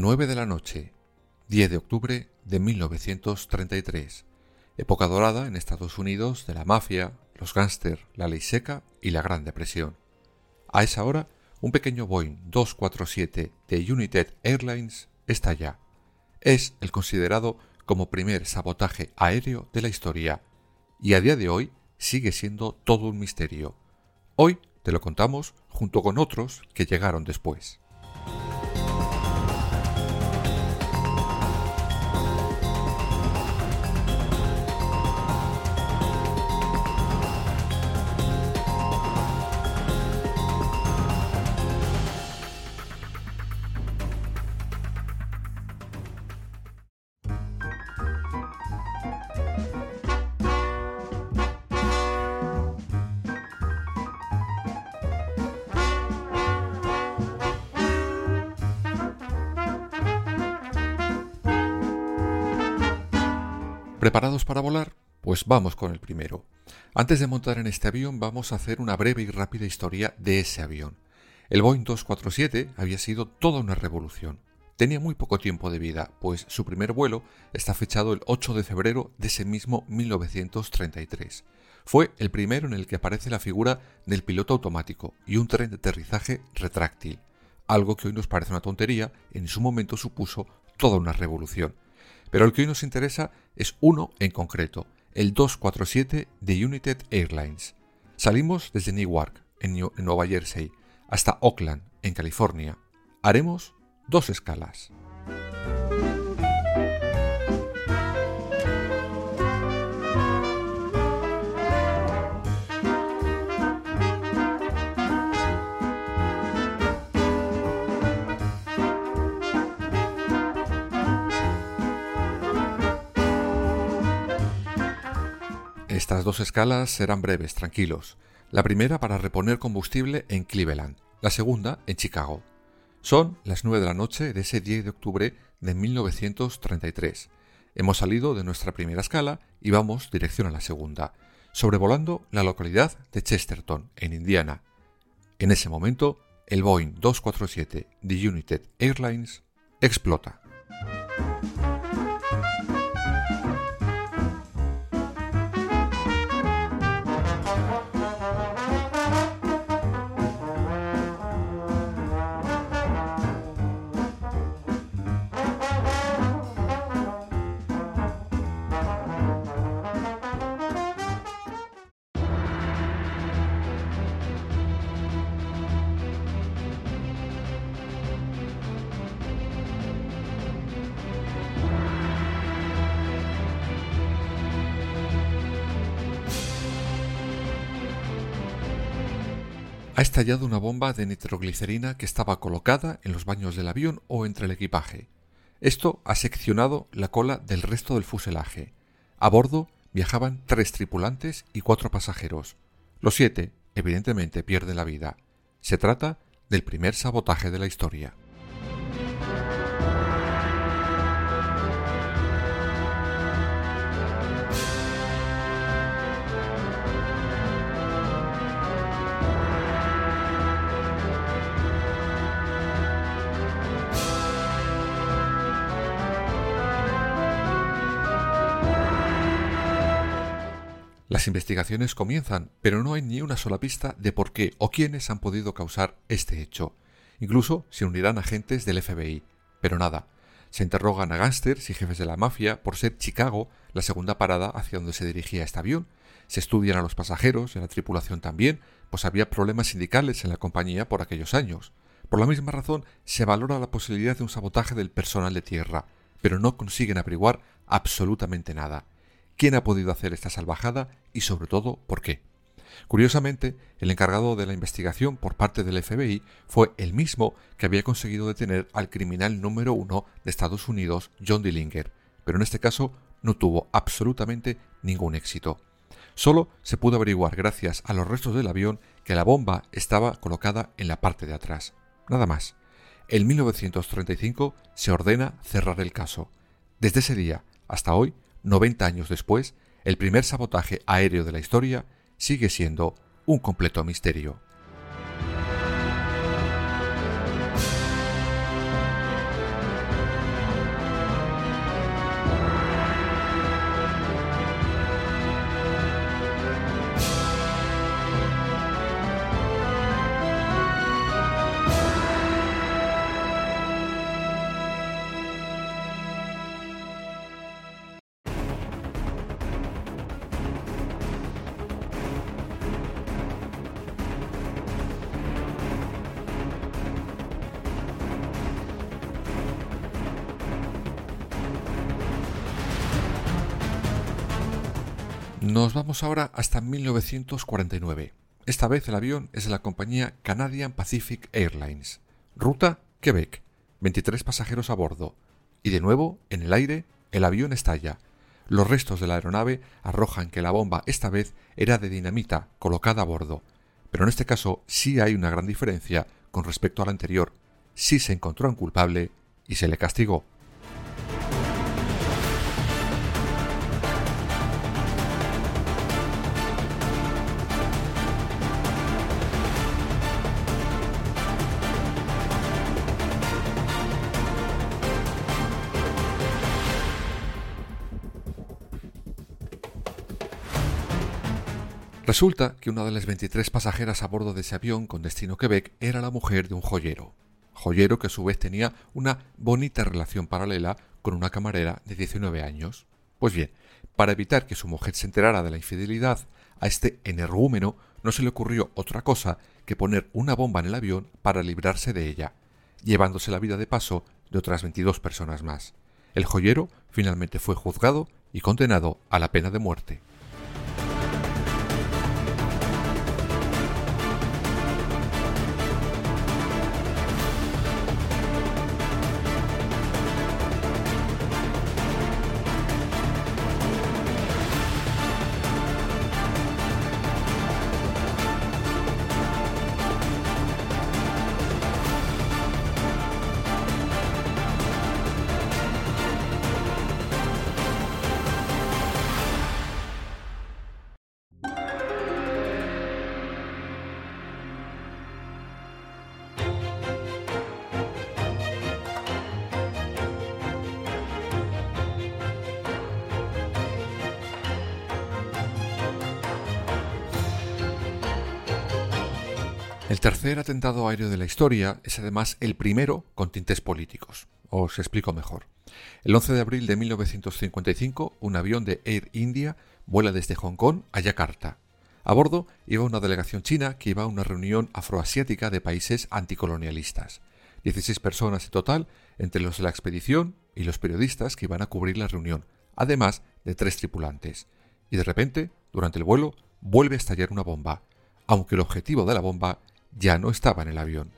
9 de la noche, 10 de octubre de 1933, época dorada en Estados Unidos de la mafia, los gángster, la ley seca y la Gran Depresión. A esa hora, un pequeño Boeing 247 de United Airlines estalla. Es el considerado como primer sabotaje aéreo de la historia y a día de hoy sigue siendo todo un misterio. Hoy te lo contamos junto con otros que llegaron después. ¿Preparados para volar? Pues vamos con el primero. Antes de montar en este avión vamos a hacer una breve y rápida historia de ese avión. El Boeing 247 había sido toda una revolución. Tenía muy poco tiempo de vida, pues su primer vuelo está fechado el 8 de febrero de ese mismo 1933. Fue el primero en el que aparece la figura del piloto automático y un tren de aterrizaje retráctil, algo que hoy nos parece una tontería, en su momento supuso toda una revolución. Pero el que hoy nos interesa es uno en concreto, el 247 de United Airlines. Salimos desde Newark, en, en Nueva Jersey, hasta Oakland, en California. Haremos dos escalas. Estas dos escalas serán breves, tranquilos. La primera para reponer combustible en Cleveland, la segunda en Chicago. Son las 9 de la noche de ese 10 de octubre de 1933. Hemos salido de nuestra primera escala y vamos dirección a la segunda, sobrevolando la localidad de Chesterton, en Indiana. En ese momento, el Boeing 247 de United Airlines explota. Ha estallado una bomba de nitroglicerina que estaba colocada en los baños del avión o entre el equipaje. Esto ha seccionado la cola del resto del fuselaje. A bordo viajaban tres tripulantes y cuatro pasajeros. Los siete, evidentemente, pierden la vida. Se trata del primer sabotaje de la historia. Las investigaciones comienzan, pero no hay ni una sola pista de por qué o quiénes han podido causar este hecho. Incluso se unirán agentes del FBI. Pero nada. Se interrogan a gángsters y jefes de la mafia por ser Chicago la segunda parada hacia donde se dirigía este avión. Se estudian a los pasajeros y a la tripulación también, pues había problemas sindicales en la compañía por aquellos años. Por la misma razón, se valora la posibilidad de un sabotaje del personal de tierra, pero no consiguen averiguar absolutamente nada. Quién ha podido hacer esta salvajada y sobre todo por qué. Curiosamente, el encargado de la investigación por parte del FBI fue el mismo que había conseguido detener al criminal número uno de Estados Unidos, John Dillinger, pero en este caso no tuvo absolutamente ningún éxito. Solo se pudo averiguar gracias a los restos del avión que la bomba estaba colocada en la parte de atrás. Nada más. En 1935 se ordena cerrar el caso. Desde ese día hasta hoy, 90 años después, el primer sabotaje aéreo de la historia sigue siendo un completo misterio. Nos vamos ahora hasta 1949. Esta vez el avión es de la compañía Canadian Pacific Airlines. Ruta Quebec. 23 pasajeros a bordo. Y de nuevo, en el aire, el avión estalla. Los restos de la aeronave arrojan que la bomba esta vez era de dinamita colocada a bordo. Pero en este caso sí hay una gran diferencia con respecto a la anterior. Sí se encontró un culpable y se le castigó. Resulta que una de las 23 pasajeras a bordo de ese avión con destino Quebec era la mujer de un joyero. Joyero que a su vez tenía una bonita relación paralela con una camarera de 19 años. Pues bien, para evitar que su mujer se enterara de la infidelidad a este energúmeno, no se le ocurrió otra cosa que poner una bomba en el avión para librarse de ella, llevándose la vida de paso de otras 22 personas más. El joyero finalmente fue juzgado y condenado a la pena de muerte. Tercer atentado aéreo de la historia es además el primero con tintes políticos. Os explico mejor. El 11 de abril de 1955, un avión de Air India vuela desde Hong Kong a Yakarta. A bordo iba una delegación china que iba a una reunión afroasiática de países anticolonialistas. 16 personas en total, entre los de la expedición y los periodistas que iban a cubrir la reunión, además de tres tripulantes. Y de repente, durante el vuelo, vuelve a estallar una bomba, aunque el objetivo de la bomba ya no estaba en el avión.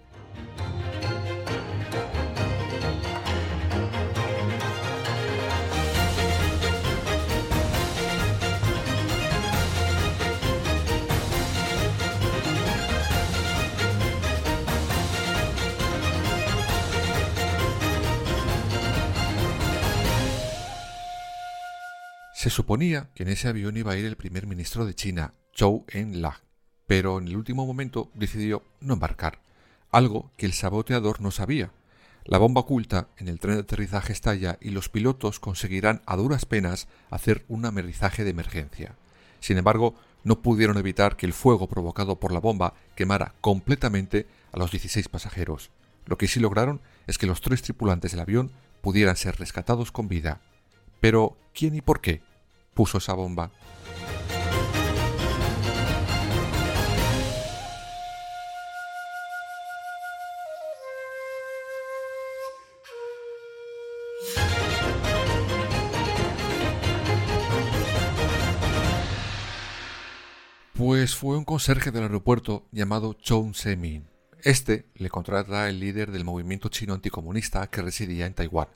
Se suponía que en ese avión iba a ir el primer ministro de China, Zhou Enlai, pero en el último momento decidió no embarcar, algo que el saboteador no sabía. La bomba oculta en el tren de aterrizaje estalla y los pilotos conseguirán a duras penas hacer un amerizaje de emergencia. Sin embargo, no pudieron evitar que el fuego provocado por la bomba quemara completamente a los 16 pasajeros. Lo que sí lograron es que los tres tripulantes del avión pudieran ser rescatados con vida. Pero, ¿quién y por qué puso esa bomba? Pues fue un conserje del aeropuerto llamado Chong Se-min. Este le contrata el líder del movimiento chino anticomunista que residía en Taiwán.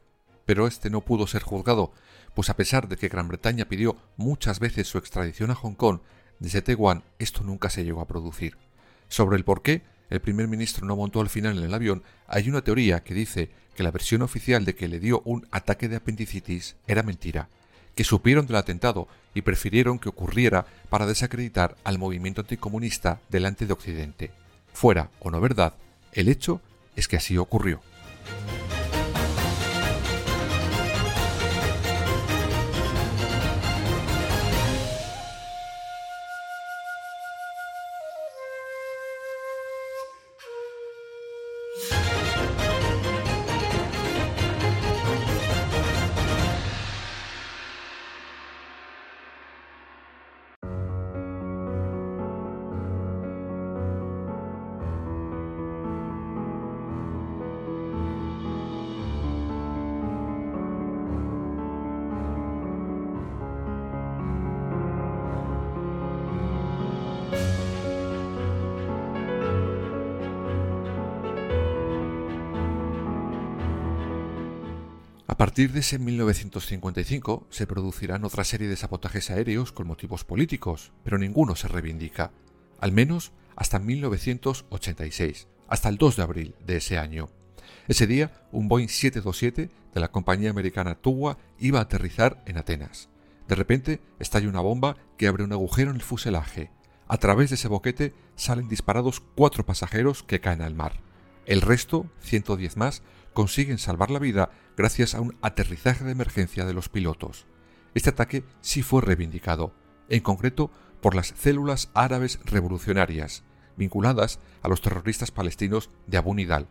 Pero este no pudo ser juzgado, pues a pesar de que Gran Bretaña pidió muchas veces su extradición a Hong Kong, desde Taiwán esto nunca se llegó a producir. Sobre el por qué el primer ministro no montó al final en el avión, hay una teoría que dice que la versión oficial de que le dio un ataque de apendicitis era mentira, que supieron del atentado y prefirieron que ocurriera para desacreditar al movimiento anticomunista delante de Occidente. Fuera o no verdad, el hecho es que así ocurrió. Partir de ese 1955 se producirán otra serie de sabotajes aéreos con motivos políticos, pero ninguno se reivindica, al menos hasta 1986, hasta el 2 de abril de ese año. Ese día, un Boeing 727 de la compañía americana TUWA iba a aterrizar en Atenas. De repente estalla una bomba que abre un agujero en el fuselaje. A través de ese boquete salen disparados cuatro pasajeros que caen al mar. El resto, 110 más, consiguen salvar la vida gracias a un aterrizaje de emergencia de los pilotos. Este ataque sí fue reivindicado, en concreto por las células árabes revolucionarias, vinculadas a los terroristas palestinos de Abu Nidal.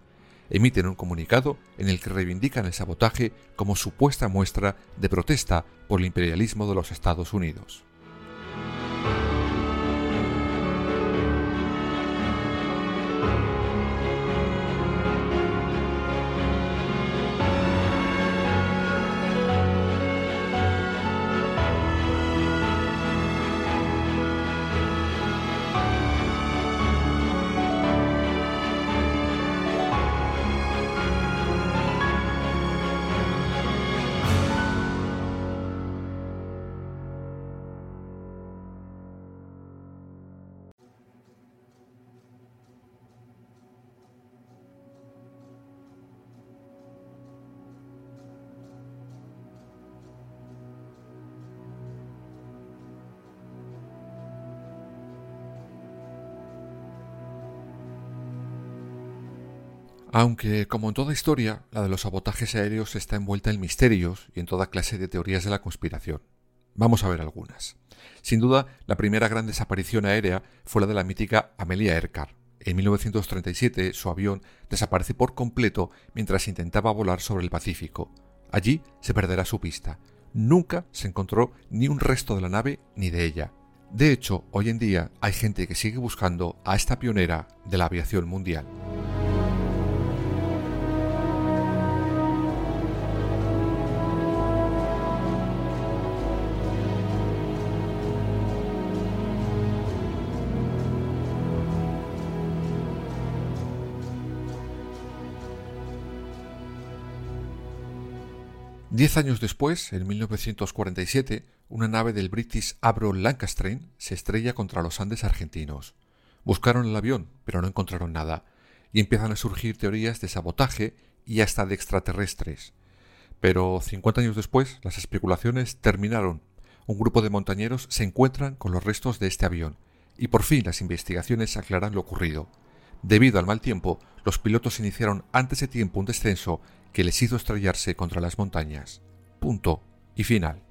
Emiten un comunicado en el que reivindican el sabotaje como supuesta muestra de protesta por el imperialismo de los Estados Unidos. Aunque, como en toda historia, la de los sabotajes aéreos está envuelta en misterios y en toda clase de teorías de la conspiración. Vamos a ver algunas. Sin duda, la primera gran desaparición aérea fue la de la mítica Amelia Earhart. En 1937 su avión desaparece por completo mientras intentaba volar sobre el Pacífico. Allí se perderá su pista. Nunca se encontró ni un resto de la nave ni de ella. De hecho, hoy en día hay gente que sigue buscando a esta pionera de la aviación mundial. Diez años después, en 1947, una nave del British Avro Lancaster se estrella contra los Andes argentinos. Buscaron el avión, pero no encontraron nada, y empiezan a surgir teorías de sabotaje y hasta de extraterrestres. Pero 50 años después, las especulaciones terminaron. Un grupo de montañeros se encuentran con los restos de este avión, y por fin las investigaciones aclaran lo ocurrido. Debido al mal tiempo, los pilotos iniciaron antes de tiempo un descenso que les hizo estrellarse contra las montañas. Punto y final.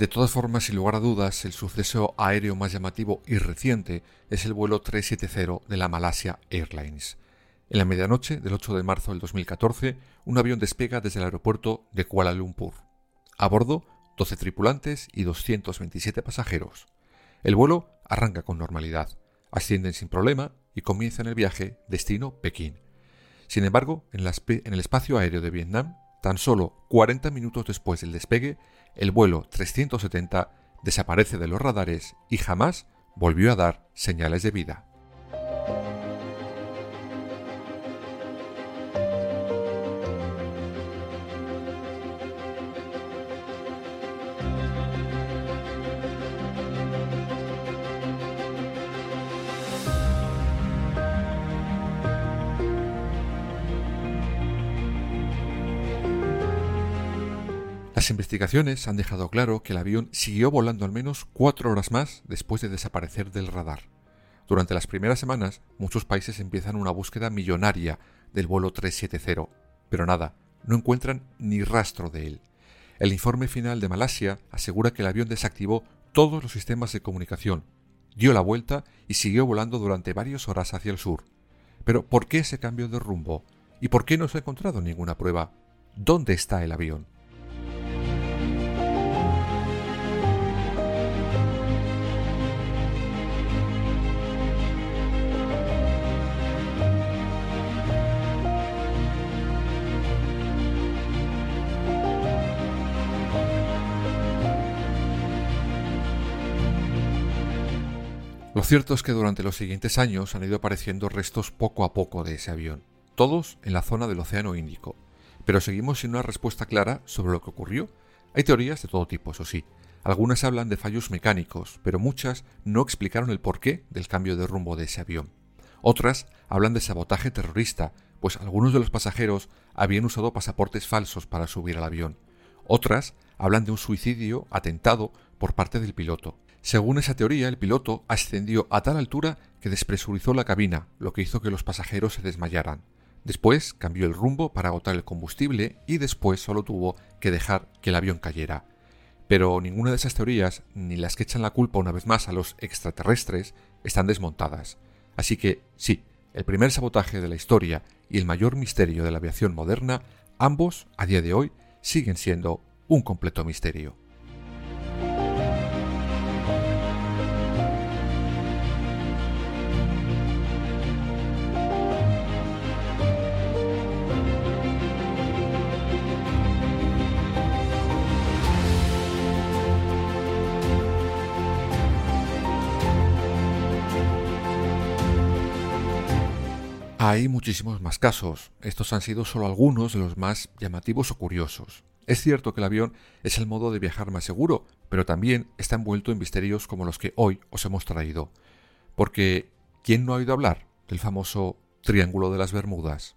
De todas formas, sin lugar a dudas, el suceso aéreo más llamativo y reciente es el vuelo 370 de la Malasia Airlines. En la medianoche del 8 de marzo del 2014, un avión despega desde el aeropuerto de Kuala Lumpur. A bordo, 12 tripulantes y 227 pasajeros. El vuelo arranca con normalidad, ascienden sin problema y comienzan el viaje destino Pekín. Sin embargo, en, en el espacio aéreo de Vietnam, tan solo 40 minutos después del despegue, el vuelo 370 desaparece de los radares y jamás volvió a dar señales de vida. Las investigaciones han dejado claro que el avión siguió volando al menos cuatro horas más después de desaparecer del radar. Durante las primeras semanas, muchos países empiezan una búsqueda millonaria del vuelo 370, pero nada, no encuentran ni rastro de él. El informe final de Malasia asegura que el avión desactivó todos los sistemas de comunicación, dio la vuelta y siguió volando durante varias horas hacia el sur. Pero ¿por qué ese cambio de rumbo? ¿Y por qué no se ha encontrado ninguna prueba? ¿Dónde está el avión? Lo cierto es que durante los siguientes años han ido apareciendo restos poco a poco de ese avión, todos en la zona del Océano Índico, pero seguimos sin una respuesta clara sobre lo que ocurrió. Hay teorías de todo tipo, eso sí. Algunas hablan de fallos mecánicos, pero muchas no explicaron el porqué del cambio de rumbo de ese avión. Otras hablan de sabotaje terrorista, pues algunos de los pasajeros habían usado pasaportes falsos para subir al avión. Otras hablan de un suicidio atentado por parte del piloto. Según esa teoría, el piloto ascendió a tal altura que despresurizó la cabina, lo que hizo que los pasajeros se desmayaran. Después cambió el rumbo para agotar el combustible y después solo tuvo que dejar que el avión cayera. Pero ninguna de esas teorías, ni las que echan la culpa una vez más a los extraterrestres, están desmontadas. Así que sí, el primer sabotaje de la historia y el mayor misterio de la aviación moderna, ambos, a día de hoy, siguen siendo un completo misterio. Hay muchísimos más casos. Estos han sido solo algunos de los más llamativos o curiosos. Es cierto que el avión es el modo de viajar más seguro, pero también está envuelto en misterios como los que hoy os hemos traído. Porque, ¿quién no ha oído hablar del famoso Triángulo de las Bermudas?